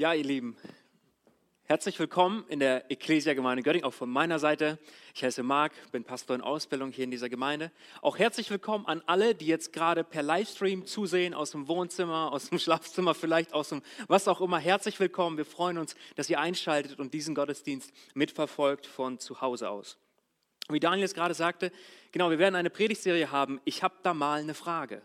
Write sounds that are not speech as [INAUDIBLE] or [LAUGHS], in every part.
Ja, ihr Lieben, herzlich willkommen in der Ecclesia-Gemeinde Göttingen, auch von meiner Seite. Ich heiße Marc, bin Pastor in Ausbildung hier in dieser Gemeinde. Auch herzlich willkommen an alle, die jetzt gerade per Livestream zusehen, aus dem Wohnzimmer, aus dem [LAUGHS] Schlafzimmer, vielleicht aus dem was auch immer. Herzlich willkommen. Wir freuen uns, dass ihr einschaltet und diesen Gottesdienst mitverfolgt von zu Hause aus. Wie Daniel es gerade sagte, genau, wir werden eine Predigtserie haben. Ich habe da mal eine Frage.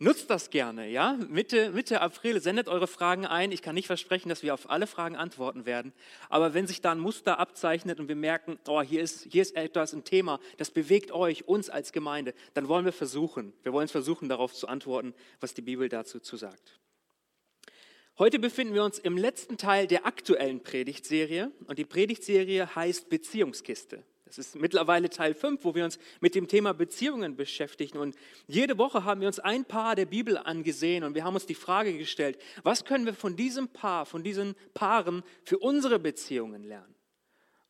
Nutzt das gerne, ja? Mitte, Mitte April sendet eure Fragen ein. Ich kann nicht versprechen, dass wir auf alle Fragen antworten werden. Aber wenn sich da ein Muster abzeichnet und wir merken, oh, hier ist, hier ist etwas, ein Thema, das bewegt euch, uns als Gemeinde, dann wollen wir versuchen, wir wollen versuchen, darauf zu antworten, was die Bibel dazu zu sagt. Heute befinden wir uns im letzten Teil der aktuellen Predigtserie und die Predigtserie heißt Beziehungskiste. Das ist mittlerweile Teil 5, wo wir uns mit dem Thema Beziehungen beschäftigen. Und jede Woche haben wir uns ein Paar der Bibel angesehen und wir haben uns die Frage gestellt, was können wir von diesem Paar, von diesen Paaren für unsere Beziehungen lernen?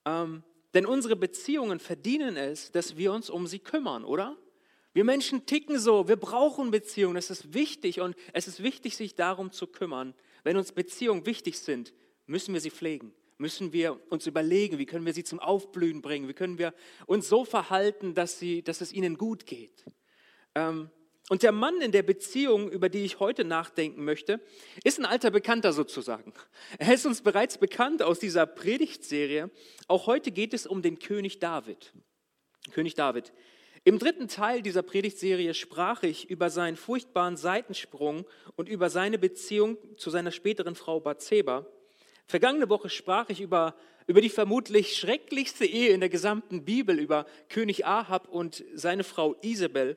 Ähm, denn unsere Beziehungen verdienen es, dass wir uns um sie kümmern, oder? Wir Menschen ticken so, wir brauchen Beziehungen, das ist wichtig und es ist wichtig, sich darum zu kümmern. Wenn uns Beziehungen wichtig sind, müssen wir sie pflegen müssen wir uns überlegen, wie können wir sie zum Aufblühen bringen, wie können wir uns so verhalten, dass, sie, dass es ihnen gut geht. Ähm, und der Mann in der Beziehung, über die ich heute nachdenken möchte, ist ein alter Bekannter sozusagen. Er ist uns bereits bekannt aus dieser Predigtserie. Auch heute geht es um den König David. König David. Im dritten Teil dieser Predigtserie sprach ich über seinen furchtbaren Seitensprung und über seine Beziehung zu seiner späteren Frau Bathseba. Vergangene Woche sprach ich über, über die vermutlich schrecklichste Ehe in der gesamten Bibel, über König Ahab und seine Frau Isabel.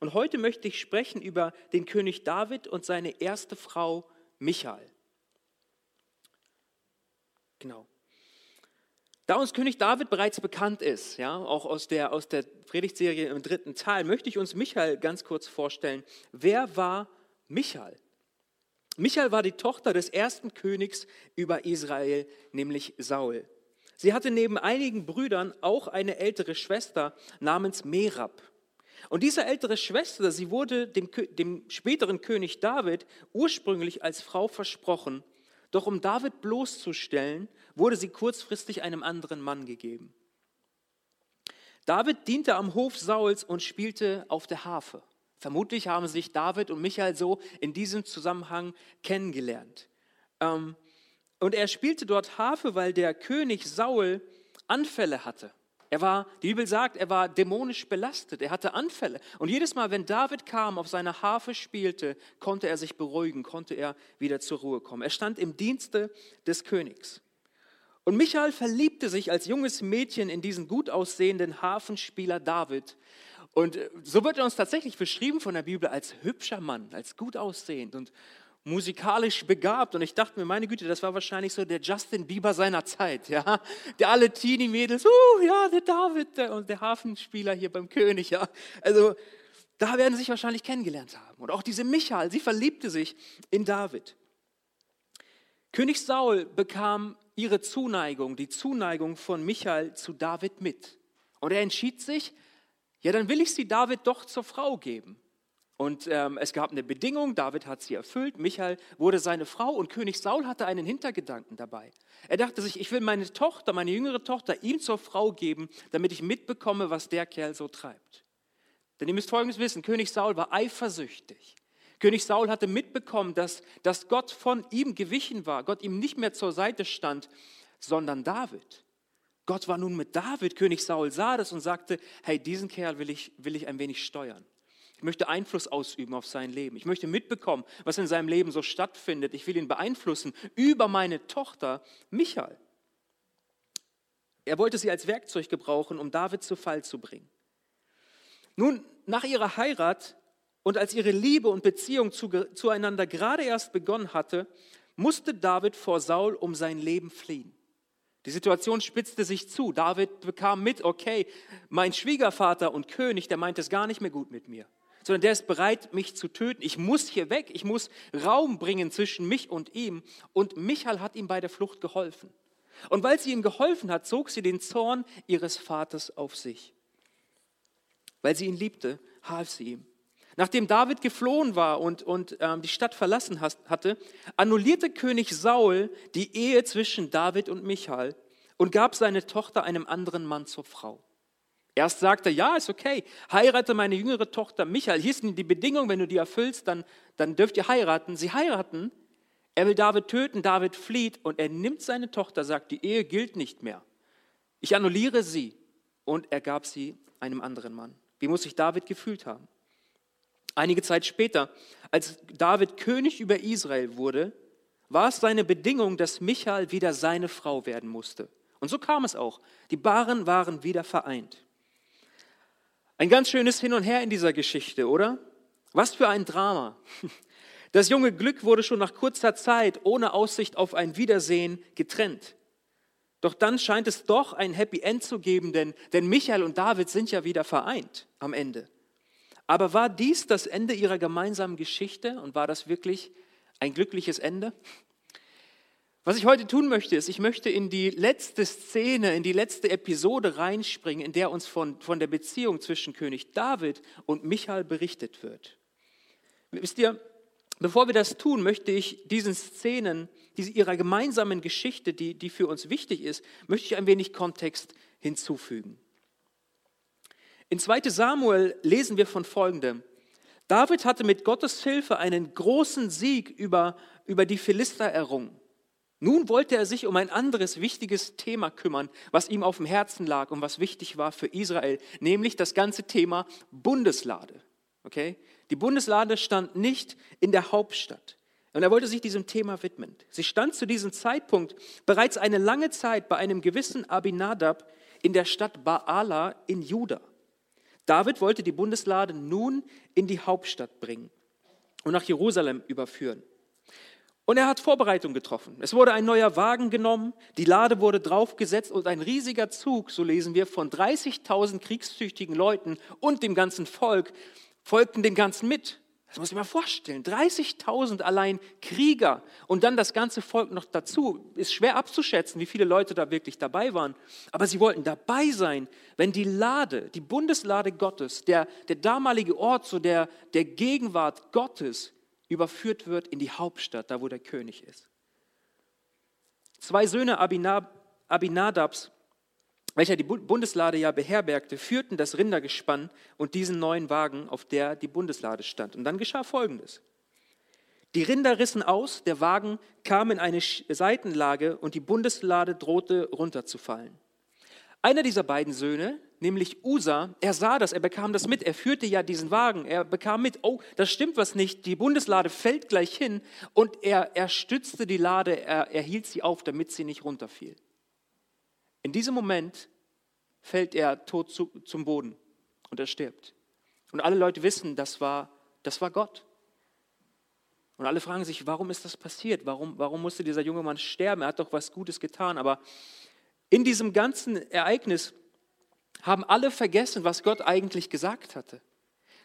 Und heute möchte ich sprechen über den König David und seine erste Frau Michael. Genau. Da uns König David bereits bekannt ist, ja, auch aus der, aus der Predigtserie im dritten Teil, möchte ich uns Michael ganz kurz vorstellen. Wer war Michael? Michael war die Tochter des ersten Königs über Israel, nämlich Saul. Sie hatte neben einigen Brüdern auch eine ältere Schwester namens Merab. Und diese ältere Schwester, sie wurde dem, dem späteren König David ursprünglich als Frau versprochen. Doch um David bloßzustellen, wurde sie kurzfristig einem anderen Mann gegeben. David diente am Hof Sauls und spielte auf der Harfe. Vermutlich haben sich David und Michael so in diesem Zusammenhang kennengelernt. Ähm, und er spielte dort Harfe, weil der König Saul Anfälle hatte. Er war, die Bibel sagt, er war dämonisch belastet, er hatte Anfälle. Und jedes Mal, wenn David kam, auf seiner Harfe spielte, konnte er sich beruhigen, konnte er wieder zur Ruhe kommen. Er stand im Dienste des Königs. Und Michael verliebte sich als junges Mädchen in diesen gut aussehenden Hafenspieler David, und äh, so wird er uns tatsächlich beschrieben von der Bibel als hübscher Mann, als gut aussehend und musikalisch begabt. Und ich dachte mir, meine Güte, das war wahrscheinlich so der Justin Bieber seiner Zeit, ja. Der alle Teenie-Mädels, uh, ja, der David der, und der Hafenspieler hier beim König, ja. Also, da werden sie sich wahrscheinlich kennengelernt haben. Und auch diese Michael, sie verliebte sich in David. König Saul bekam ihre Zuneigung, die Zuneigung von Michael zu David mit. Und er entschied sich, ja, dann will ich sie David doch zur Frau geben. Und ähm, es gab eine Bedingung, David hat sie erfüllt, Michael wurde seine Frau und König Saul hatte einen Hintergedanken dabei. Er dachte sich, ich will meine Tochter, meine jüngere Tochter ihm zur Frau geben, damit ich mitbekomme, was der Kerl so treibt. Denn ihr müsst Folgendes wissen, König Saul war eifersüchtig. König Saul hatte mitbekommen, dass, dass Gott von ihm gewichen war, Gott ihm nicht mehr zur Seite stand, sondern David. Gott war nun mit David, König Saul sah das und sagte, hey, diesen Kerl will ich, will ich ein wenig steuern. Ich möchte Einfluss ausüben auf sein Leben. Ich möchte mitbekommen, was in seinem Leben so stattfindet. Ich will ihn beeinflussen über meine Tochter Michael. Er wollte sie als Werkzeug gebrauchen, um David zu Fall zu bringen. Nun, nach ihrer Heirat und als ihre Liebe und Beziehung zu, zueinander gerade erst begonnen hatte, musste David vor Saul um sein Leben fliehen. Die Situation spitzte sich zu. David bekam mit, okay, mein Schwiegervater und König, der meint es gar nicht mehr gut mit mir, sondern der ist bereit, mich zu töten. Ich muss hier weg, ich muss Raum bringen zwischen mich und ihm. Und Michael hat ihm bei der Flucht geholfen. Und weil sie ihm geholfen hat, zog sie den Zorn ihres Vaters auf sich. Weil sie ihn liebte, half sie ihm. Nachdem David geflohen war und, und ähm, die Stadt verlassen has, hatte, annullierte König Saul die Ehe zwischen David und Michael und gab seine Tochter einem anderen Mann zur Frau. Erst sagte er, ja, ist okay, heirate meine jüngere Tochter Michael. Hier ist die Bedingung, wenn du die erfüllst, dann, dann dürft ihr heiraten. Sie heiraten, er will David töten, David flieht und er nimmt seine Tochter, sagt, die Ehe gilt nicht mehr. Ich annulliere sie und er gab sie einem anderen Mann. Wie muss sich David gefühlt haben? Einige Zeit später, als David König über Israel wurde, war es seine Bedingung, dass Michael wieder seine Frau werden musste. Und so kam es auch. Die Baren waren wieder vereint. Ein ganz schönes Hin und Her in dieser Geschichte, oder? Was für ein Drama. [LAUGHS] Das junge Glück wurde schon nach kurzer Zeit ohne Aussicht auf ein Wiedersehen getrennt. Doch dann scheint es doch ein Happy End zu geben, denn, denn Michael und David sind ja wieder vereint am Ende. Aber war dies das Ende ihrer gemeinsamen Geschichte und war das wirklich ein glückliches Ende? Was ich heute tun möchte, ist, ich möchte in die letzte Szene, in die letzte Episode reinspringen, in der uns von, von der Beziehung zwischen König David und Michael berichtet wird. Wisst ihr, bevor wir das tun, möchte ich diesen Szenen, diese, ihrer gemeinsamen Geschichte, die, die für uns wichtig ist, möchte ich ein wenig Kontext hinzufügen. In 2 Samuel lesen wir von Folgendem. David hatte mit Gottes Hilfe einen großen Sieg über, über die Philister errungen. Nun wollte er sich um ein anderes wichtiges Thema kümmern, was ihm auf dem Herzen lag und was wichtig war für Israel, nämlich das ganze Thema Bundeslade. Okay? Die Bundeslade stand nicht in der Hauptstadt. Und er wollte sich diesem Thema widmen. Sie stand zu diesem Zeitpunkt bereits eine lange Zeit bei einem gewissen Abinadab in der Stadt Baala in Juda. David wollte die Bundeslade nun in die Hauptstadt bringen und nach Jerusalem überführen. Und er hat Vorbereitungen getroffen. Es wurde ein neuer Wagen genommen, die Lade wurde draufgesetzt und ein riesiger Zug, so lesen wir, von 30.000 kriegstüchtigen Leuten und dem ganzen Volk folgten dem Ganzen mit. Das muss ich mal vorstellen. 30.000 allein Krieger und dann das ganze Volk noch dazu. Ist schwer abzuschätzen, wie viele Leute da wirklich dabei waren. Aber sie wollten dabei sein, wenn die Lade, die Bundeslade Gottes, der, der damalige Ort so der, der Gegenwart Gottes überführt wird in die Hauptstadt, da wo der König ist. Zwei Söhne Abinadabs, welcher die Bundeslade ja beherbergte, führten das Rindergespann und diesen neuen Wagen, auf der die Bundeslade stand. Und dann geschah Folgendes. Die Rinder rissen aus, der Wagen kam in eine Seitenlage und die Bundeslade drohte runterzufallen. Einer dieser beiden Söhne, nämlich Usa, er sah das, er bekam das mit, er führte ja diesen Wagen, er bekam mit, oh, das stimmt was nicht, die Bundeslade fällt gleich hin und er, er stützte die Lade, er, er hielt sie auf, damit sie nicht runterfiel. In diesem Moment fällt er tot zu, zum Boden und er stirbt. Und alle Leute wissen, das war, das war Gott. Und alle fragen sich, warum ist das passiert? Warum, warum musste dieser junge Mann sterben? Er hat doch was Gutes getan. Aber in diesem ganzen Ereignis haben alle vergessen, was Gott eigentlich gesagt hatte.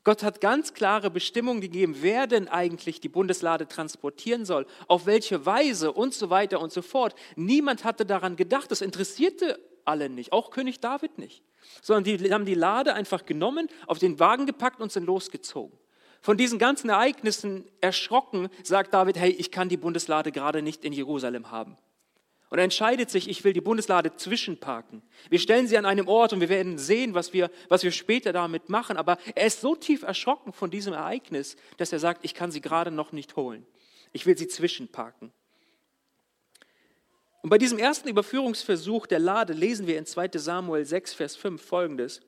Gott hat ganz klare Bestimmungen gegeben, wer denn eigentlich die Bundeslade transportieren soll, auf welche Weise und so weiter und so fort. Niemand hatte daran gedacht, das interessierte alle nicht, auch König David nicht, sondern die haben die Lade einfach genommen, auf den Wagen gepackt und sind losgezogen. Von diesen ganzen Ereignissen erschrocken sagt David, hey, ich kann die Bundeslade gerade nicht in Jerusalem haben. Und er entscheidet sich, ich will die Bundeslade zwischenparken. Wir stellen sie an einem Ort und wir werden sehen, was wir, was wir später damit machen. Aber er ist so tief erschrocken von diesem Ereignis, dass er sagt, ich kann sie gerade noch nicht holen. Ich will sie zwischenparken. Und bei diesem ersten Überführungsversuch der Lade lesen wir in 2 Samuel 6, Vers 5 folgendes.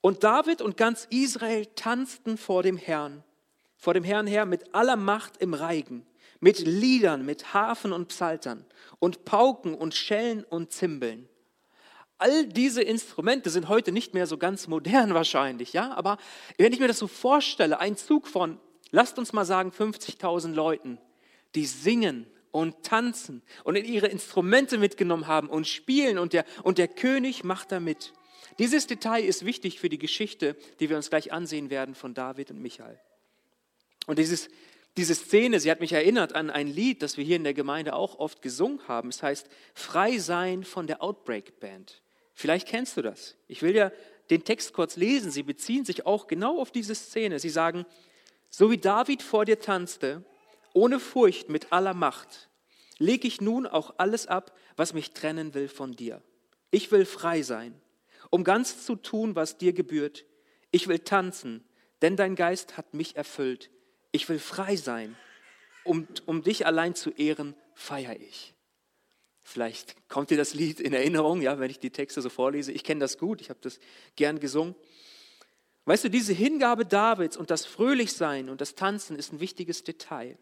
Und David und ganz Israel tanzten vor dem Herrn, vor dem Herrn her mit aller Macht im Reigen mit Liedern, mit Harfen und Psaltern und Pauken und Schellen und Zimbeln. All diese Instrumente sind heute nicht mehr so ganz modern wahrscheinlich, ja, aber wenn ich mir das so vorstelle, ein Zug von, lasst uns mal sagen, 50.000 Leuten, die singen und tanzen und in ihre Instrumente mitgenommen haben und spielen und der, und der König macht da mit. Dieses Detail ist wichtig für die Geschichte, die wir uns gleich ansehen werden von David und Michael. Und dieses diese Szene, sie hat mich erinnert an ein Lied, das wir hier in der Gemeinde auch oft gesungen haben. Es heißt Frei sein von der Outbreak Band. Vielleicht kennst du das. Ich will dir den Text kurz lesen. Sie beziehen sich auch genau auf diese Szene. Sie sagen, so wie David vor dir tanzte, ohne Furcht mit aller Macht, lege ich nun auch alles ab, was mich trennen will von dir. Ich will frei sein, um ganz zu tun, was dir gebührt. Ich will tanzen, denn dein Geist hat mich erfüllt. Ich will frei sein, um, um dich allein zu ehren, feiere ich. Vielleicht kommt dir das Lied in Erinnerung, ja, wenn ich die Texte so vorlese. Ich kenne das gut, ich habe das gern gesungen. Weißt du, diese Hingabe Davids und das Fröhlichsein und das Tanzen ist ein wichtiges Detail.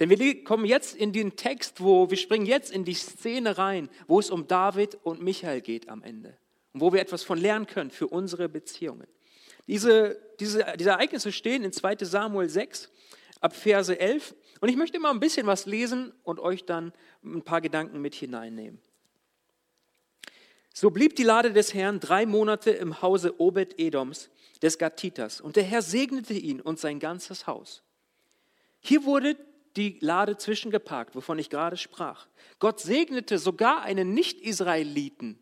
Denn wir kommen jetzt in den Text, wo wir springen jetzt in die Szene rein, wo es um David und Michael geht am Ende und wo wir etwas von lernen können für unsere Beziehungen. Diese, diese, diese Ereignisse stehen in 2 Samuel 6 ab Verse 11 und ich möchte mal ein bisschen was lesen und euch dann ein paar Gedanken mit hineinnehmen. So blieb die Lade des Herrn drei Monate im Hause Obed-Edoms, des Gatiters, und der Herr segnete ihn und sein ganzes Haus. Hier wurde die Lade zwischengeparkt, wovon ich gerade sprach. Gott segnete sogar einen Nicht-Israeliten,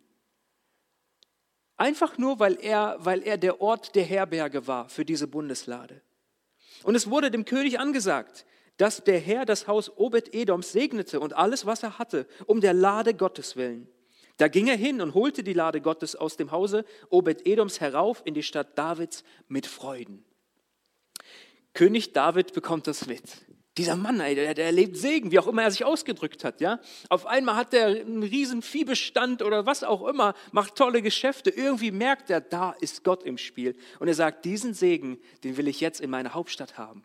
einfach nur, weil er, weil er der Ort der Herberge war für diese Bundeslade. Und es wurde dem König angesagt, dass der Herr das Haus Obed-Edoms segnete und alles, was er hatte, um der Lade Gottes willen. Da ging er hin und holte die Lade Gottes aus dem Hause Obed-Edoms herauf in die Stadt Davids mit Freuden. König David bekommt das mit. Dieser Mann, der, der erlebt Segen, wie auch immer er sich ausgedrückt hat. Ja? Auf einmal hat er einen riesen Viehbestand oder was auch immer, macht tolle Geschäfte. Irgendwie merkt er, da ist Gott im Spiel. Und er sagt, diesen Segen, den will ich jetzt in meiner Hauptstadt haben.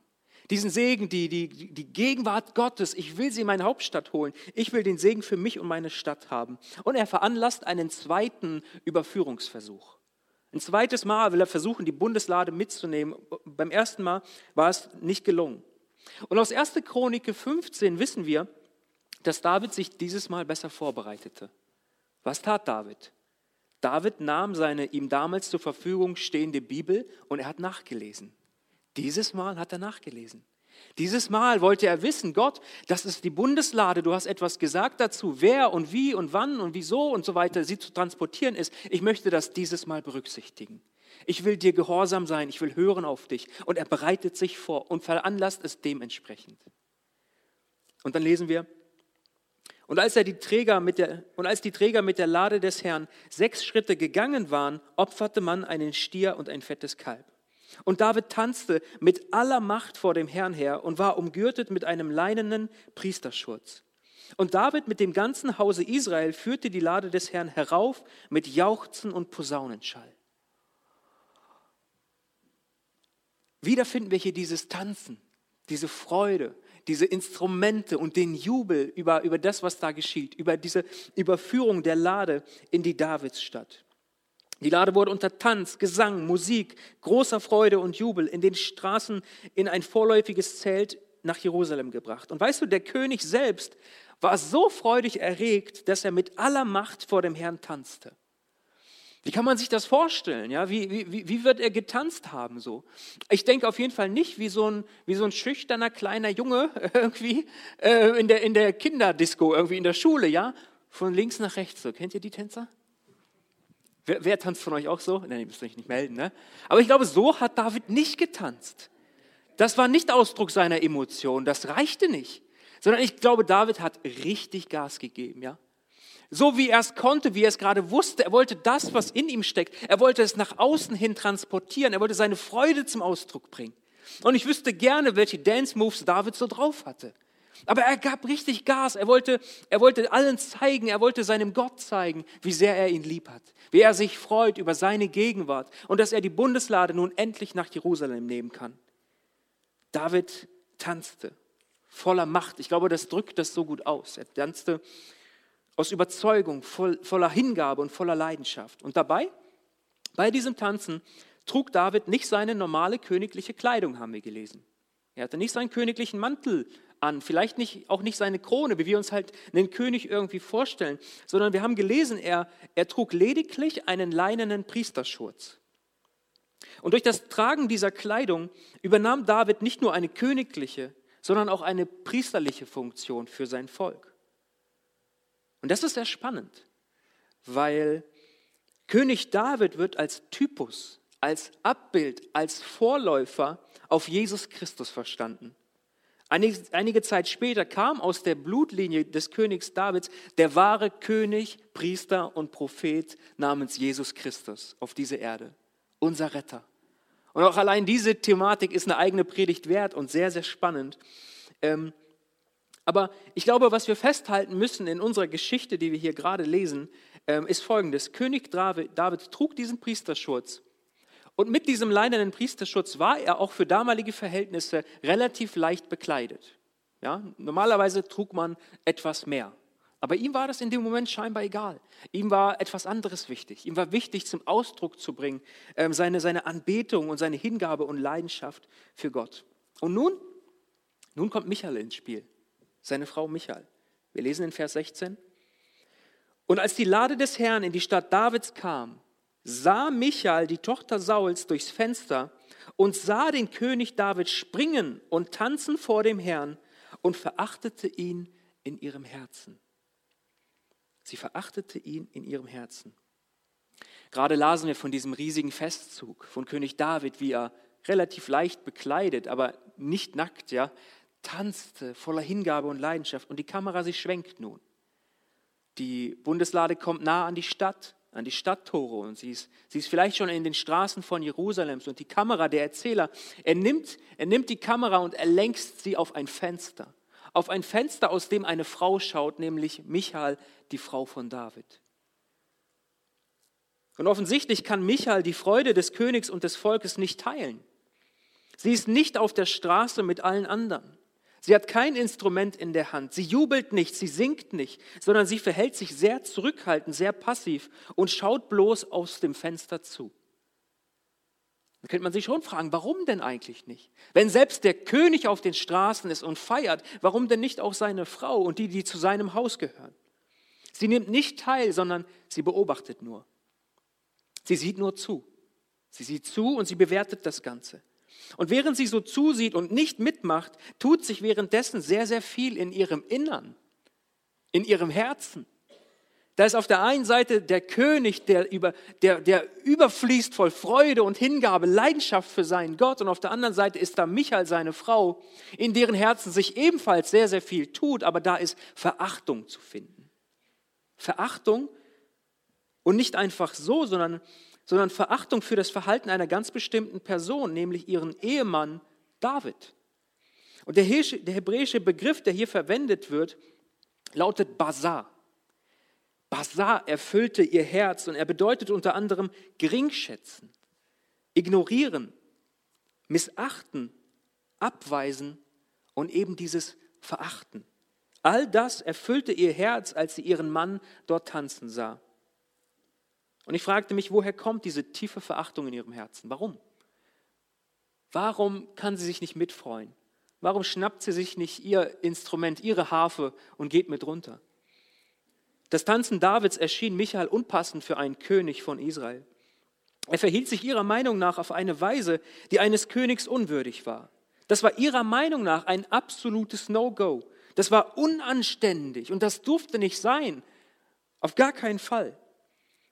Diesen Segen, die, die, die Gegenwart Gottes, ich will sie in meine Hauptstadt holen. Ich will den Segen für mich und meine Stadt haben. Und er veranlasst einen zweiten Überführungsversuch. Ein zweites Mal will er versuchen, die Bundeslade mitzunehmen. Beim ersten Mal war es nicht gelungen. Und aus 1. Chronik 15 wissen wir, dass David sich dieses Mal besser vorbereitete. Was tat David? David nahm seine ihm damals zur Verfügung stehende Bibel und er hat nachgelesen. Dieses Mal hat er nachgelesen. Dieses Mal wollte er wissen, Gott, das ist die Bundeslade, du hast etwas gesagt dazu, wer und wie und wann und wieso und so weiter sie zu transportieren ist. Ich möchte das dieses Mal berücksichtigen. Ich will dir gehorsam sein, ich will hören auf dich. Und er bereitet sich vor und veranlasst es dementsprechend. Und dann lesen wir, und als, er die Träger mit der, und als die Träger mit der Lade des Herrn sechs Schritte gegangen waren, opferte man einen Stier und ein fettes Kalb. Und David tanzte mit aller Macht vor dem Herrn her und war umgürtet mit einem leinenen Priesterschurz. Und David mit dem ganzen Hause Israel führte die Lade des Herrn herauf mit Jauchzen und Posaunenschall. Wieder finden wir hier dieses Tanzen, diese Freude, diese Instrumente und den Jubel über, über das, was da geschieht, über diese Überführung der Lade in die Davidsstadt. Die Lade wurde unter Tanz, Gesang, Musik, großer Freude und Jubel in den Straßen in ein vorläufiges Zelt nach Jerusalem gebracht. Und weißt du, der König selbst war so freudig erregt, dass er mit aller Macht vor dem Herrn tanzte. Wie kann man sich das vorstellen? Ja, wie, wie, wie wird er getanzt haben so? Ich denke auf jeden Fall nicht wie so ein, wie so ein schüchterner kleiner Junge [LAUGHS] irgendwie äh, in, der, in der Kinderdisco, irgendwie in der Schule, ja? Von links nach rechts so. Kennt ihr die Tänzer? Wer, wer tanzt von euch auch so? Nein, ihr müsst euch nicht melden. Ne? Aber ich glaube, so hat David nicht getanzt. Das war nicht Ausdruck seiner Emotionen, das reichte nicht. Sondern ich glaube, David hat richtig Gas gegeben, ja? So wie er es konnte, wie er es gerade wusste. Er wollte das, was in ihm steckt, er wollte es nach außen hin transportieren. Er wollte seine Freude zum Ausdruck bringen. Und ich wüsste gerne, welche Dance Moves David so drauf hatte. Aber er gab richtig Gas. Er wollte, er wollte allen zeigen, er wollte seinem Gott zeigen, wie sehr er ihn lieb hat, wie er sich freut über seine Gegenwart und dass er die Bundeslade nun endlich nach Jerusalem nehmen kann. David tanzte voller Macht. Ich glaube, das drückt das so gut aus. Er tanzte aus Überzeugung, voll, voller Hingabe und voller Leidenschaft. Und dabei, bei diesem Tanzen, trug David nicht seine normale königliche Kleidung, haben wir gelesen. Er hatte nicht seinen königlichen Mantel an, vielleicht nicht, auch nicht seine Krone, wie wir uns halt einen König irgendwie vorstellen, sondern wir haben gelesen, er, er trug lediglich einen leinenen Priesterschurz. Und durch das Tragen dieser Kleidung übernahm David nicht nur eine königliche, sondern auch eine priesterliche Funktion für sein Volk. Und das ist sehr spannend, weil König David wird als Typus, als Abbild, als Vorläufer auf Jesus Christus verstanden. Einige, einige Zeit später kam aus der Blutlinie des Königs Davids der wahre König, Priester und Prophet namens Jesus Christus auf diese Erde, unser Retter. Und auch allein diese Thematik ist eine eigene Predigt wert und sehr, sehr spannend. Ähm, aber ich glaube, was wir festhalten müssen in unserer Geschichte, die wir hier gerade lesen, ähm, ist folgendes. König David trug diesen Priesterschutz. Und mit diesem leinenen Priesterschutz war er auch für damalige Verhältnisse relativ leicht bekleidet. Ja, normalerweise trug man etwas mehr. Aber ihm war das in dem Moment scheinbar egal. Ihm war etwas anderes wichtig. Ihm war wichtig, zum Ausdruck zu bringen, ähm, seine, seine Anbetung und seine Hingabe und Leidenschaft für Gott. Und nun, nun kommt Michael ins Spiel seine Frau Michael. Wir lesen in Vers 16. Und als die Lade des Herrn in die Stadt Davids kam, sah Michael, die Tochter Sauls, durchs Fenster und sah den König David springen und tanzen vor dem Herrn und verachtete ihn in ihrem Herzen. Sie verachtete ihn in ihrem Herzen. Gerade lasen wir von diesem riesigen Festzug von König David, wie er relativ leicht bekleidet, aber nicht nackt, ja, tanzte voller Hingabe und Leidenschaft und die Kamera, sie schwenkt nun. Die Bundeslade kommt nah an die Stadt, an die Stadttore und sie ist, sie ist vielleicht schon in den Straßen von Jerusalems und die Kamera, der Erzähler, er nimmt, er nimmt die Kamera und er lenkt sie auf ein Fenster. Auf ein Fenster, aus dem eine Frau schaut, nämlich Michael, die Frau von David. Und offensichtlich kann Michael die Freude des Königs und des Volkes nicht teilen. Sie ist nicht auf der Straße mit allen anderen. Sie hat kein Instrument in der Hand. Sie jubelt nicht, sie singt nicht, sondern sie verhält sich sehr zurückhaltend, sehr passiv und schaut bloß aus dem Fenster zu. Da könnte man sich schon fragen, warum denn eigentlich nicht? Wenn selbst der König auf den Straßen ist und feiert, warum denn nicht auch seine Frau und die, die zu seinem Haus gehören? Sie nimmt nicht teil, sondern sie beobachtet nur. Sie sieht nur zu. Sie sieht zu und sie bewertet das Ganze. Und während sie so zusieht und nicht mitmacht, tut sich währenddessen sehr, sehr viel in ihrem Innern, in ihrem Herzen. Da ist auf der einen Seite der König, der, über, der, der überfließt voll Freude und Hingabe, Leidenschaft für seinen Gott. Und auf der anderen Seite ist da Michael, seine Frau, in deren Herzen sich ebenfalls sehr, sehr viel tut, aber da ist Verachtung zu finden. Verachtung und nicht einfach so, sondern sondern Verachtung für das Verhalten einer ganz bestimmten Person, nämlich ihren Ehemann David. Und der hebräische Begriff, der hier verwendet wird, lautet Bazar. Bazar erfüllte ihr Herz und er bedeutet unter anderem geringschätzen, ignorieren, missachten, abweisen und eben dieses Verachten. All das erfüllte ihr Herz, als sie ihren Mann dort tanzen sah. Und ich fragte mich, woher kommt diese tiefe Verachtung in ihrem Herzen? Warum? Warum kann sie sich nicht mitfreuen? Warum schnappt sie sich nicht ihr Instrument, ihre Harfe und geht mit runter? Das Tanzen Davids erschien Michael unpassend für einen König von Israel. Er verhielt sich ihrer Meinung nach auf eine Weise, die eines Königs unwürdig war. Das war ihrer Meinung nach ein absolutes No-Go. Das war unanständig und das durfte nicht sein. Auf gar keinen Fall.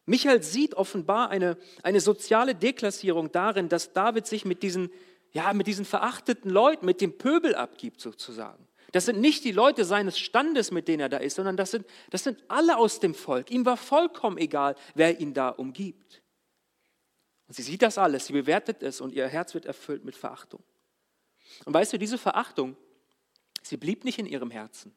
Michael sieht offenbar eine, eine soziale Deklassierung darin, dass David sich mit diesen, ja, mit diesen verachteten Leuten, mit dem Pöbel abgibt sozusagen. Das sind nicht die Leute seines Standes, mit denen er da ist, sondern das sind, das sind alle aus dem Volk. Ihm war vollkommen egal, wer ihn da umgibt. Und sie sieht das alles, sie bewertet es und ihr Herz wird erfüllt mit Verachtung. Und weißt du, diese Verachtung, sie blieb nicht in ihrem Herzen.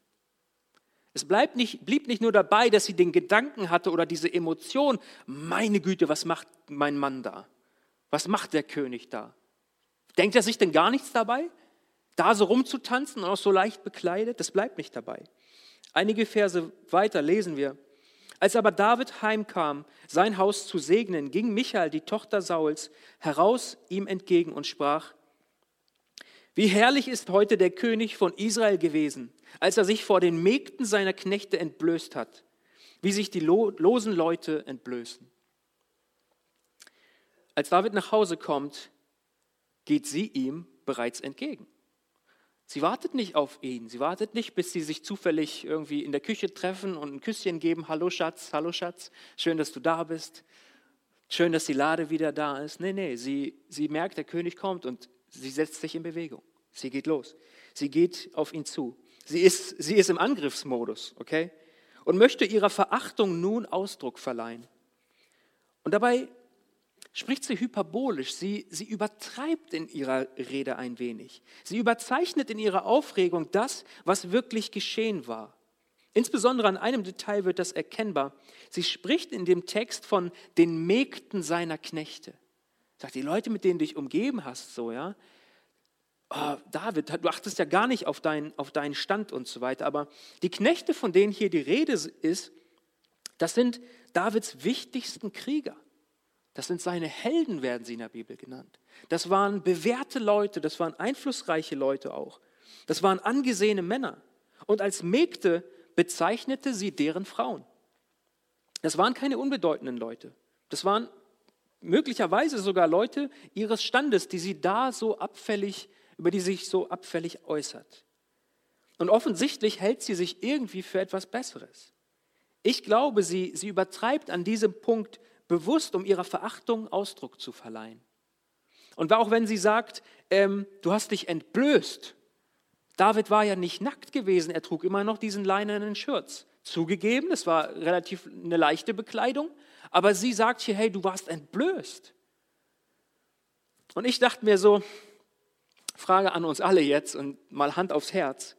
Es bleibt nicht, blieb nicht nur dabei, dass sie den Gedanken hatte oder diese Emotion, meine Güte, was macht mein Mann da? Was macht der König da? Denkt er sich denn gar nichts dabei? Da so rumzutanzen und auch so leicht bekleidet? Das bleibt nicht dabei. Einige Verse weiter lesen wir. Als aber David heimkam, sein Haus zu segnen, ging Michael, die Tochter Sauls, heraus ihm entgegen und sprach, wie herrlich ist heute der König von Israel gewesen, als er sich vor den Mägden seiner Knechte entblößt hat, wie sich die losen Leute entblößen. Als David nach Hause kommt, geht sie ihm bereits entgegen. Sie wartet nicht auf ihn. Sie wartet nicht, bis sie sich zufällig irgendwie in der Küche treffen und ein Küsschen geben. Hallo Schatz, hallo Schatz, schön, dass du da bist. Schön, dass die Lade wieder da ist. Nee, nee, sie, sie merkt, der König kommt und sie setzt sich in Bewegung. Sie geht los. Sie geht auf ihn zu. Sie ist, sie ist im Angriffsmodus, okay? Und möchte ihrer Verachtung nun Ausdruck verleihen. Und dabei spricht sie hyperbolisch, sie, sie übertreibt in ihrer Rede ein wenig. Sie überzeichnet in ihrer Aufregung das, was wirklich geschehen war. Insbesondere an einem Detail wird das erkennbar. Sie spricht in dem Text von den Mägden seiner Knechte. Sagt, die Leute, mit denen du dich umgeben hast, so, ja. Oh, David, du achtest ja gar nicht auf, dein, auf deinen Stand und so weiter. Aber die Knechte, von denen hier die Rede ist, das sind Davids wichtigsten Krieger. Das sind seine Helden, werden sie in der Bibel genannt. Das waren bewährte Leute, das waren einflussreiche Leute auch. Das waren angesehene Männer. Und als Mägde bezeichnete sie deren Frauen. Das waren keine unbedeutenden Leute. Das waren möglicherweise sogar Leute ihres Standes, die sie da so abfällig, über die sich so abfällig äußert. Und offensichtlich hält sie sich irgendwie für etwas Besseres. Ich glaube, sie, sie übertreibt an diesem Punkt bewusst, um ihrer Verachtung Ausdruck zu verleihen. Und auch wenn sie sagt, ähm, du hast dich entblößt, David war ja nicht nackt gewesen, er trug immer noch diesen leinenen Schürz. Zugegeben, es war relativ eine leichte Bekleidung, aber sie sagt hier, hey, du warst entblößt. Und ich dachte mir so, Frage an uns alle jetzt und mal Hand aufs Herz.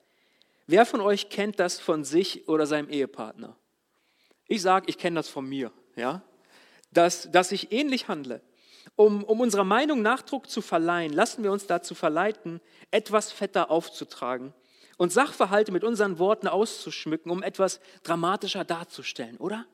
Wer von euch kennt das von sich oder seinem Ehepartner? Ich sage, ich kenne das von mir. Ja? dass, dass ich ähnlich handle. Um, um unserer Meinung Nachdruck zu verleihen, lassen wir uns dazu verleiten, etwas fetter aufzutragen und Sachverhalte mit unseren Worten auszuschmücken, um etwas dramatischer darzustellen, oder?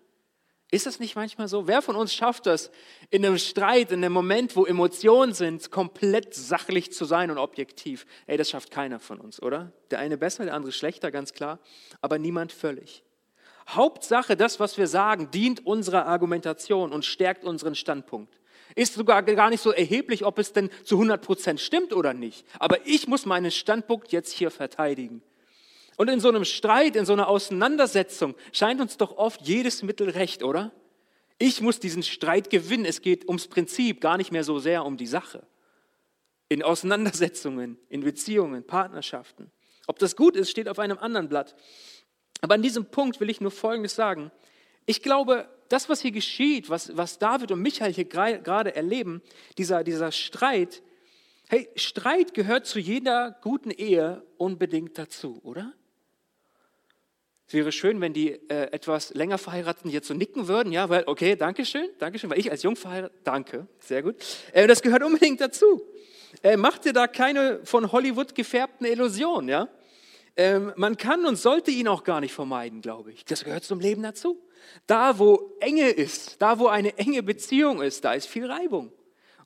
Ist das nicht manchmal so? Wer von uns schafft das, in einem Streit, in einem Moment, wo Emotionen sind, komplett sachlich zu sein und objektiv? Ey, das schafft keiner von uns, oder? Der eine besser, der andere schlechter, ganz klar, aber niemand völlig. Hauptsache, das, was wir sagen, dient unserer Argumentation und stärkt unseren Standpunkt. Ist sogar gar nicht so erheblich, ob es denn zu 100 Prozent stimmt oder nicht. Aber ich muss meinen Standpunkt jetzt hier verteidigen. Und in so einem Streit, in so einer Auseinandersetzung scheint uns doch oft jedes Mittel recht, oder? Ich muss diesen Streit gewinnen. Es geht ums Prinzip, gar nicht mehr so sehr um die Sache. In Auseinandersetzungen, in Beziehungen, Partnerschaften. Ob das gut ist, steht auf einem anderen Blatt. Aber an diesem Punkt will ich nur Folgendes sagen. Ich glaube, das, was hier geschieht, was, was David und Michael hier gerade erleben, dieser, dieser Streit, hey, Streit gehört zu jeder guten Ehe unbedingt dazu, oder? Es wäre schön, wenn die äh, etwas länger Verheirateten jetzt so nicken würden, ja, weil, okay, danke schön, danke schön, weil ich als Jung verheiratet, danke, sehr gut. Äh, das gehört unbedingt dazu. Äh, macht dir da keine von Hollywood gefärbten Illusionen, ja? Ähm, man kann und sollte ihn auch gar nicht vermeiden, glaube ich. Das gehört zum Leben dazu. Da, wo Enge ist, da, wo eine enge Beziehung ist, da ist viel Reibung.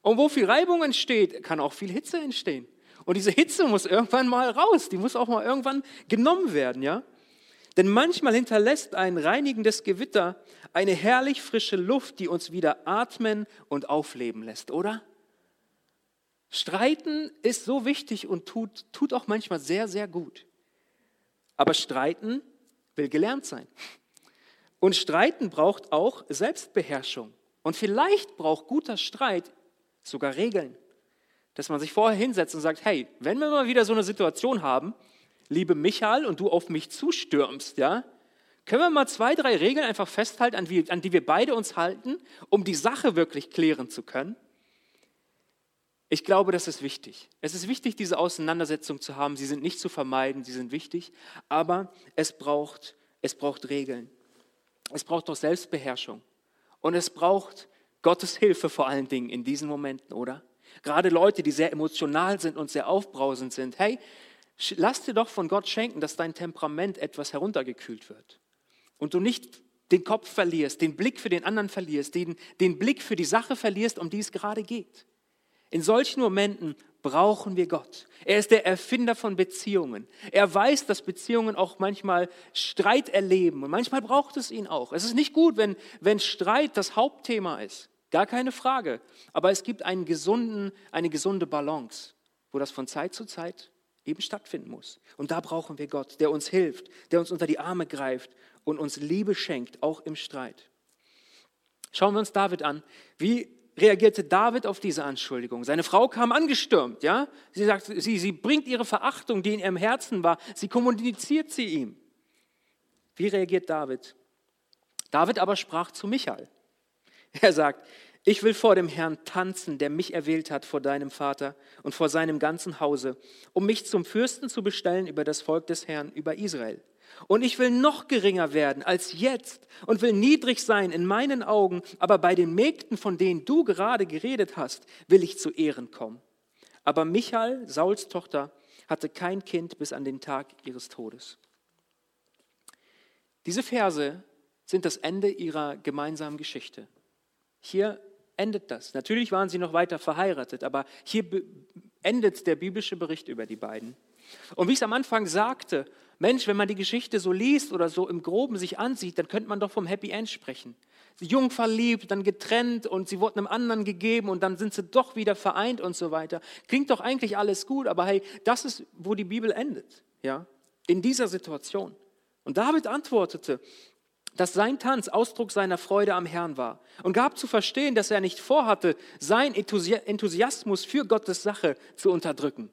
Und wo viel Reibung entsteht, kann auch viel Hitze entstehen. Und diese Hitze muss irgendwann mal raus, die muss auch mal irgendwann genommen werden, ja? Denn manchmal hinterlässt ein reinigendes Gewitter eine herrlich frische Luft, die uns wieder atmen und aufleben lässt, oder? Streiten ist so wichtig und tut, tut auch manchmal sehr, sehr gut. Aber Streiten will gelernt sein. Und Streiten braucht auch Selbstbeherrschung. Und vielleicht braucht guter Streit sogar Regeln. Dass man sich vorher hinsetzt und sagt, hey, wenn wir mal wieder so eine Situation haben, liebe Michael, und du auf mich zustürmst, ja, können wir mal zwei, drei Regeln einfach festhalten, an die, an die wir beide uns halten, um die Sache wirklich klären zu können? Ich glaube, das ist wichtig. Es ist wichtig, diese Auseinandersetzung zu haben. Sie sind nicht zu vermeiden, sie sind wichtig, aber es braucht, es braucht Regeln. Es braucht auch Selbstbeherrschung. Und es braucht Gottes Hilfe vor allen Dingen in diesen Momenten, oder? Gerade Leute, die sehr emotional sind und sehr aufbrausend sind. Hey, lass dir doch von Gott schenken, dass dein Temperament etwas heruntergekühlt wird. Und du nicht den Kopf verlierst, den Blick für den anderen verlierst, den, den Blick für die Sache verlierst, um die es gerade geht. In solchen Momenten brauchen wir Gott. Er ist der Erfinder von Beziehungen. Er weiß, dass Beziehungen auch manchmal Streit erleben und manchmal braucht es ihn auch. Es ist nicht gut, wenn, wenn Streit das Hauptthema ist. Gar keine Frage. Aber es gibt einen gesunden, eine gesunde Balance, wo das von Zeit zu Zeit eben stattfinden muss. Und da brauchen wir Gott, der uns hilft, der uns unter die Arme greift und uns Liebe schenkt, auch im Streit. Schauen wir uns David an. Wie reagierte David auf diese Anschuldigung? Seine Frau kam angestürmt, ja? Sie sagt, sie, sie bringt ihre Verachtung, die in ihrem Herzen war, sie kommuniziert sie ihm. Wie reagiert David? David aber sprach zu Michael. Er sagt, ich will vor dem Herrn tanzen, der mich erwählt hat vor deinem Vater und vor seinem ganzen Hause, um mich zum Fürsten zu bestellen über das Volk des Herrn, über Israel. Und ich will noch geringer werden als jetzt und will niedrig sein in meinen Augen, aber bei den Mägden, von denen du gerade geredet hast, will ich zu Ehren kommen. Aber Michael, Sauls Tochter, hatte kein Kind bis an den Tag ihres Todes. Diese Verse sind das Ende ihrer gemeinsamen Geschichte. Hier endet das. Natürlich waren sie noch weiter verheiratet, aber hier endet der biblische Bericht über die beiden. Und wie ich es am Anfang sagte, Mensch, wenn man die Geschichte so liest oder so im Groben sich ansieht, dann könnte man doch vom Happy End sprechen. Sie jung verliebt, dann getrennt und sie wurden einem anderen gegeben und dann sind sie doch wieder vereint und so weiter. Klingt doch eigentlich alles gut, aber hey, das ist, wo die Bibel endet, ja, in dieser Situation. Und David antwortete, dass sein Tanz Ausdruck seiner Freude am Herrn war und gab zu verstehen, dass er nicht vorhatte, seinen Enthusiasmus für Gottes Sache zu unterdrücken.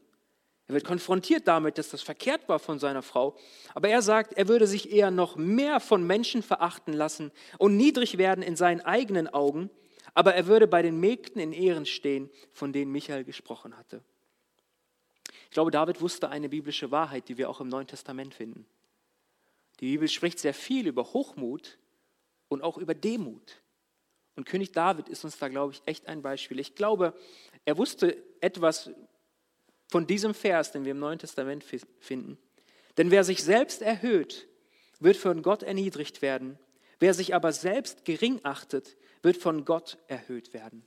Er wird konfrontiert damit, dass das verkehrt war von seiner Frau, aber er sagt, er würde sich eher noch mehr von Menschen verachten lassen und niedrig werden in seinen eigenen Augen, aber er würde bei den Mägden in Ehren stehen, von denen Michael gesprochen hatte. Ich glaube, David wusste eine biblische Wahrheit, die wir auch im Neuen Testament finden. Die Bibel spricht sehr viel über Hochmut und auch über Demut. Und König David ist uns da, glaube ich, echt ein Beispiel. Ich glaube, er wusste etwas von diesem Vers, den wir im Neuen Testament finden. Denn wer sich selbst erhöht, wird von Gott erniedrigt werden. Wer sich aber selbst gering achtet, wird von Gott erhöht werden.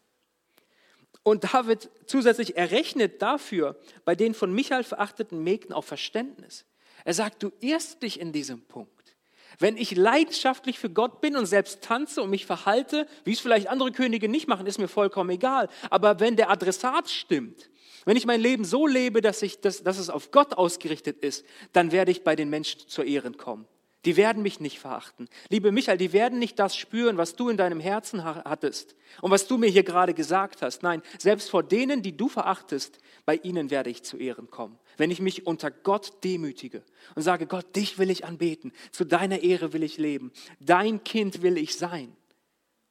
Und David zusätzlich errechnet dafür bei den von Michael verachteten Mägden auch Verständnis. Er sagt, du irrst dich in diesem Punkt. Wenn ich leidenschaftlich für Gott bin und selbst tanze und mich verhalte, wie es vielleicht andere Könige nicht machen, ist mir vollkommen egal. Aber wenn der Adressat stimmt, wenn ich mein Leben so lebe, dass, ich, dass, dass es auf Gott ausgerichtet ist, dann werde ich bei den Menschen zur Ehren kommen. Die werden mich nicht verachten. Liebe Michael, die werden nicht das spüren, was du in deinem Herzen hattest und was du mir hier gerade gesagt hast. Nein, selbst vor denen, die du verachtest, bei ihnen werde ich zu Ehren kommen. Wenn ich mich unter Gott demütige und sage, Gott, dich will ich anbeten, zu deiner Ehre will ich leben, dein Kind will ich sein.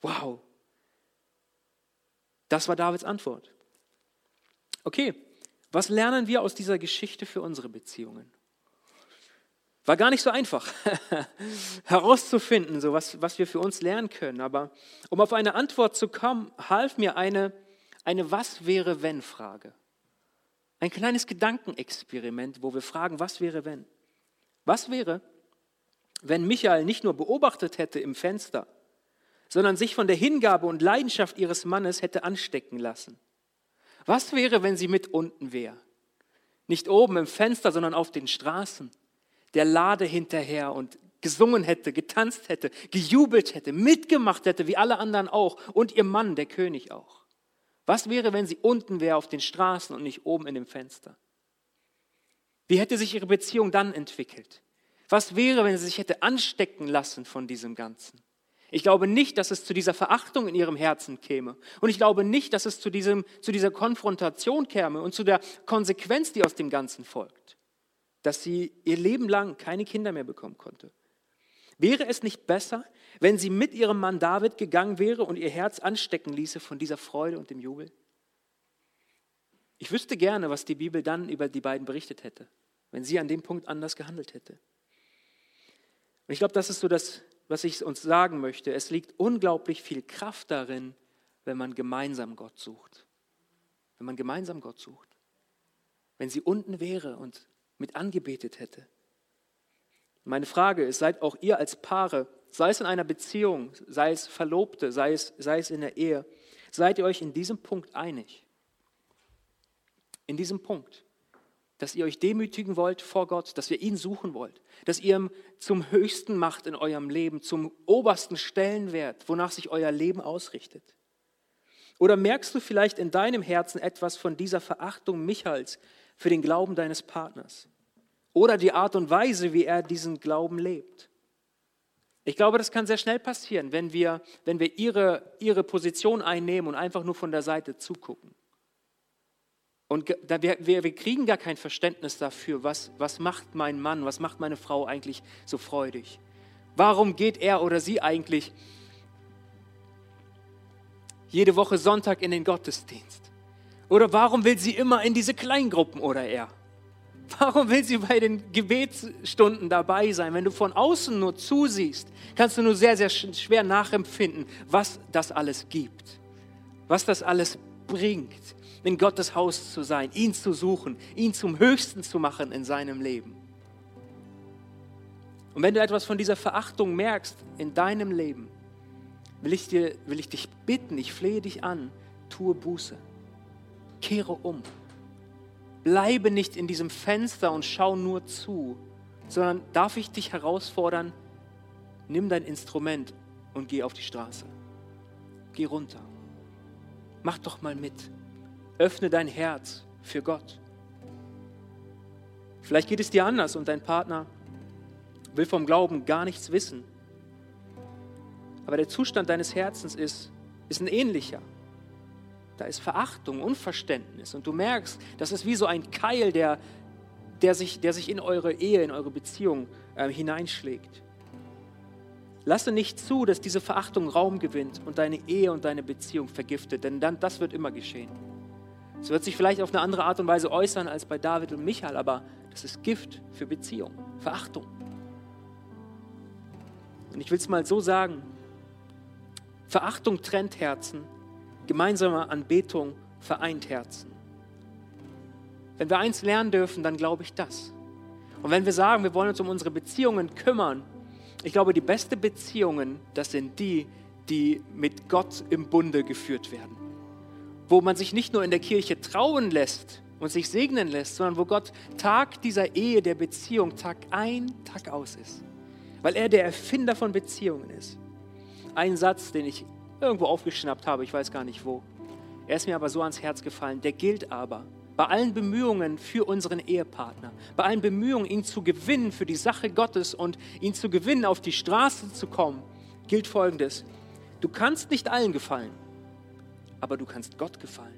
Wow. Das war Davids Antwort. Okay, was lernen wir aus dieser Geschichte für unsere Beziehungen? War gar nicht so einfach [LAUGHS] herauszufinden, so was, was wir für uns lernen können. Aber um auf eine Antwort zu kommen, half mir eine, eine Was wäre wenn Frage. Ein kleines Gedankenexperiment, wo wir fragen, was wäre wenn? Was wäre, wenn Michael nicht nur beobachtet hätte im Fenster, sondern sich von der Hingabe und Leidenschaft ihres Mannes hätte anstecken lassen? Was wäre, wenn sie mit unten wäre? Nicht oben im Fenster, sondern auf den Straßen der Lade hinterher und gesungen hätte, getanzt hätte, gejubelt hätte, mitgemacht hätte, wie alle anderen auch und ihr Mann, der König auch. Was wäre, wenn sie unten wäre auf den Straßen und nicht oben in dem Fenster? Wie hätte sich ihre Beziehung dann entwickelt? Was wäre, wenn sie sich hätte anstecken lassen von diesem Ganzen? Ich glaube nicht, dass es zu dieser Verachtung in ihrem Herzen käme. Und ich glaube nicht, dass es zu, diesem, zu dieser Konfrontation käme und zu der Konsequenz, die aus dem Ganzen folgt dass sie ihr Leben lang keine Kinder mehr bekommen konnte. Wäre es nicht besser, wenn sie mit ihrem Mann David gegangen wäre und ihr Herz anstecken ließe von dieser Freude und dem Jubel? Ich wüsste gerne, was die Bibel dann über die beiden berichtet hätte, wenn sie an dem Punkt anders gehandelt hätte. Und ich glaube, das ist so das, was ich uns sagen möchte. Es liegt unglaublich viel Kraft darin, wenn man gemeinsam Gott sucht. Wenn man gemeinsam Gott sucht. Wenn sie unten wäre und mit angebetet hätte. Meine Frage ist, seid auch ihr als Paare, sei es in einer Beziehung, sei es Verlobte, sei es, sei es in der Ehe, seid ihr euch in diesem Punkt einig? In diesem Punkt, dass ihr euch demütigen wollt vor Gott, dass ihr ihn suchen wollt, dass ihr ihm zum Höchsten macht in eurem Leben, zum obersten Stellenwert, wonach sich euer Leben ausrichtet. Oder merkst du vielleicht in deinem Herzen etwas von dieser Verachtung Michaels für den Glauben deines Partners? Oder die Art und Weise, wie er diesen Glauben lebt. Ich glaube, das kann sehr schnell passieren, wenn wir, wenn wir ihre, ihre Position einnehmen und einfach nur von der Seite zugucken. Und wir, wir, wir kriegen gar kein Verständnis dafür, was, was macht mein Mann, was macht meine Frau eigentlich so freudig. Warum geht er oder sie eigentlich jede Woche Sonntag in den Gottesdienst? Oder warum will sie immer in diese Kleingruppen oder er? [LAUGHS] Warum will sie bei den Gebetsstunden dabei sein? Wenn du von außen nur zusiehst, kannst du nur sehr, sehr schwer nachempfinden, was das alles gibt, was das alles bringt in Gottes Haus zu sein, ihn zu suchen, ihn zum Höchsten zu machen in seinem Leben. Und wenn du etwas von dieser Verachtung merkst in deinem Leben, will ich, dir, will ich dich bitten, ich flehe dich an, tue Buße. Kehre um. Bleibe nicht in diesem Fenster und schau nur zu, sondern darf ich dich herausfordern, nimm dein Instrument und geh auf die Straße. Geh runter. Mach doch mal mit. Öffne dein Herz für Gott. Vielleicht geht es dir anders und dein Partner will vom Glauben gar nichts wissen. Aber der Zustand deines Herzens ist, ist ein ähnlicher. Da ist Verachtung, Unverständnis und du merkst, das ist wie so ein Keil, der, der, sich, der sich in eure Ehe, in eure Beziehung äh, hineinschlägt. Lasse nicht zu, dass diese Verachtung Raum gewinnt und deine Ehe und deine Beziehung vergiftet, denn dann das wird immer geschehen. Es wird sich vielleicht auf eine andere Art und Weise äußern als bei David und Michael, aber das ist Gift für Beziehung, Verachtung. Und ich will es mal so sagen, Verachtung trennt Herzen, gemeinsame Anbetung vereint Herzen. Wenn wir eins lernen dürfen, dann glaube ich das. Und wenn wir sagen, wir wollen uns um unsere Beziehungen kümmern, ich glaube, die besten Beziehungen, das sind die, die mit Gott im Bunde geführt werden wo man sich nicht nur in der Kirche trauen lässt und sich segnen lässt, sondern wo Gott Tag dieser Ehe, der Beziehung, Tag ein, Tag aus ist. Weil er der Erfinder von Beziehungen ist. Ein Satz, den ich irgendwo aufgeschnappt habe, ich weiß gar nicht wo. Er ist mir aber so ans Herz gefallen. Der gilt aber bei allen Bemühungen für unseren Ehepartner, bei allen Bemühungen, ihn zu gewinnen für die Sache Gottes und ihn zu gewinnen, auf die Straße zu kommen, gilt Folgendes. Du kannst nicht allen gefallen aber du kannst Gott gefallen.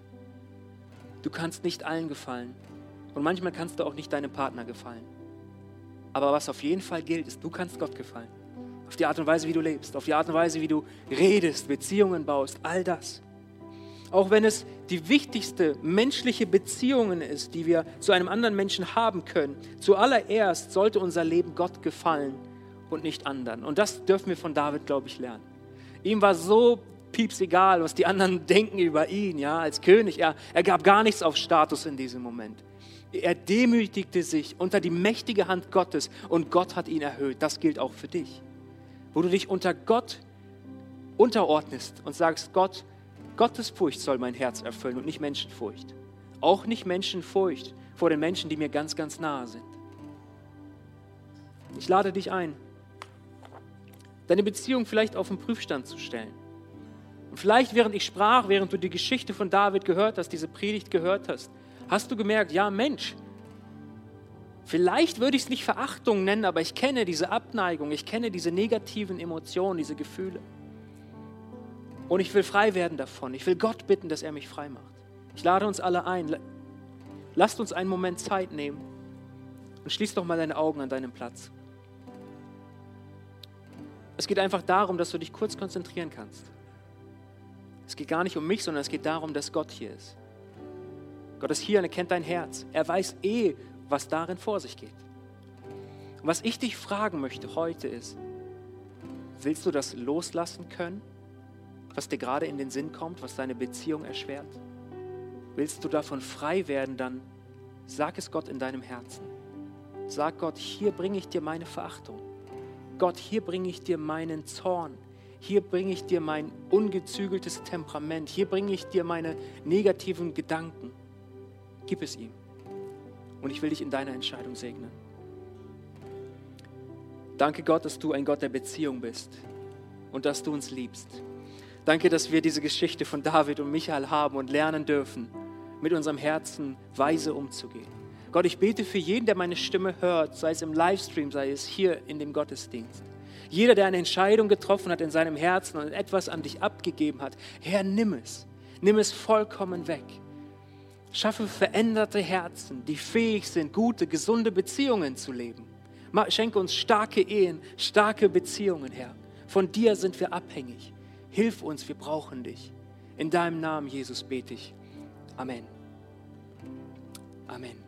Du kannst nicht allen gefallen. Und manchmal kannst du auch nicht deinem Partner gefallen. Aber was auf jeden Fall gilt, ist, du kannst Gott gefallen. Auf die Art und Weise, wie du lebst, auf die Art und Weise, wie du redest, Beziehungen baust, all das. Auch wenn es die wichtigste menschliche Beziehungen ist, die wir zu einem anderen Menschen haben können, zuallererst sollte unser Leben Gott gefallen und nicht anderen. Und das dürfen wir von David, glaube ich, lernen. Ihm war so pieps egal, was die anderen [LAUGHS] denken über ihn, ja, als König. Er, er gab gar nichts auf Status in diesem Moment. Er demütigte sich unter die mächtige Hand Gottes und Gott hat ihn erhöht. Das gilt auch für dich. Wo du dich unter Gott unterordnest und sagst, Gott, Gottes Furcht soll mein Herz erfüllen und nicht Menschenfurcht. Auch nicht Menschenfurcht vor den Menschen, die mir ganz, ganz nahe sind. Ich lade dich ein, deine Beziehung vielleicht auf den Prüfstand zu stellen. Und vielleicht während ich sprach, während du die Geschichte von David gehört hast, diese Predigt gehört hast, hast du gemerkt, ja Mensch, vielleicht würde ich es nicht Verachtung nennen, aber ich kenne diese Abneigung, ich kenne diese negativen Emotionen, diese Gefühle. Und ich will frei werden davon. Ich will Gott bitten, dass er mich frei macht. Ich lade uns alle ein. Lasst uns einen Moment Zeit nehmen und schließ doch mal deine Augen an deinem Platz. Es geht einfach darum, dass du dich kurz konzentrieren kannst. Es geht gar nicht um mich, sondern es geht darum, dass Gott hier ist. Gott ist hier und er kennt dein Herz. Er weiß eh, was darin vor sich geht. Und was ich dich fragen möchte heute ist, willst du das loslassen können, was dir gerade in den Sinn kommt, was deine Beziehung erschwert? Willst du davon frei werden, dann sag es Gott in deinem Herzen. Sag Gott, hier bringe ich dir meine Verachtung. Gott, hier bringe ich dir meinen Zorn hier bringe ich dir mein ungezügeltes Temperament, hier bringe ich dir meine negativen Gedanken. Gib es ihm. Und ich will dich in deiner Entscheidung segnen. Danke Gott, dass du ein Gott der Beziehung bist und dass du uns liebst. Danke, dass wir diese Geschichte von David und Michael haben und lernen dürfen, mit unserem Herzen weise umzugehen. Gott, ich bete für jeden, der meine Stimme hört, sei es im Livestream, sei es hier in dem Gottesdienst Jeder, der eine Entscheidung getroffen hat in seinem Herzen und etwas an dich abgegeben hat, Herr, nimm es. Nimm es vollkommen weg. Schaffe veränderte Herzen, die fähig sind, gute, gesunde Beziehungen zu leben. Schenke uns starke Ehen, starke Beziehungen, Herr. Von dir sind wir abhängig. Hilf uns, wir brauchen dich. In deinem Namen, Jesus, bete ich. Amen. Amen.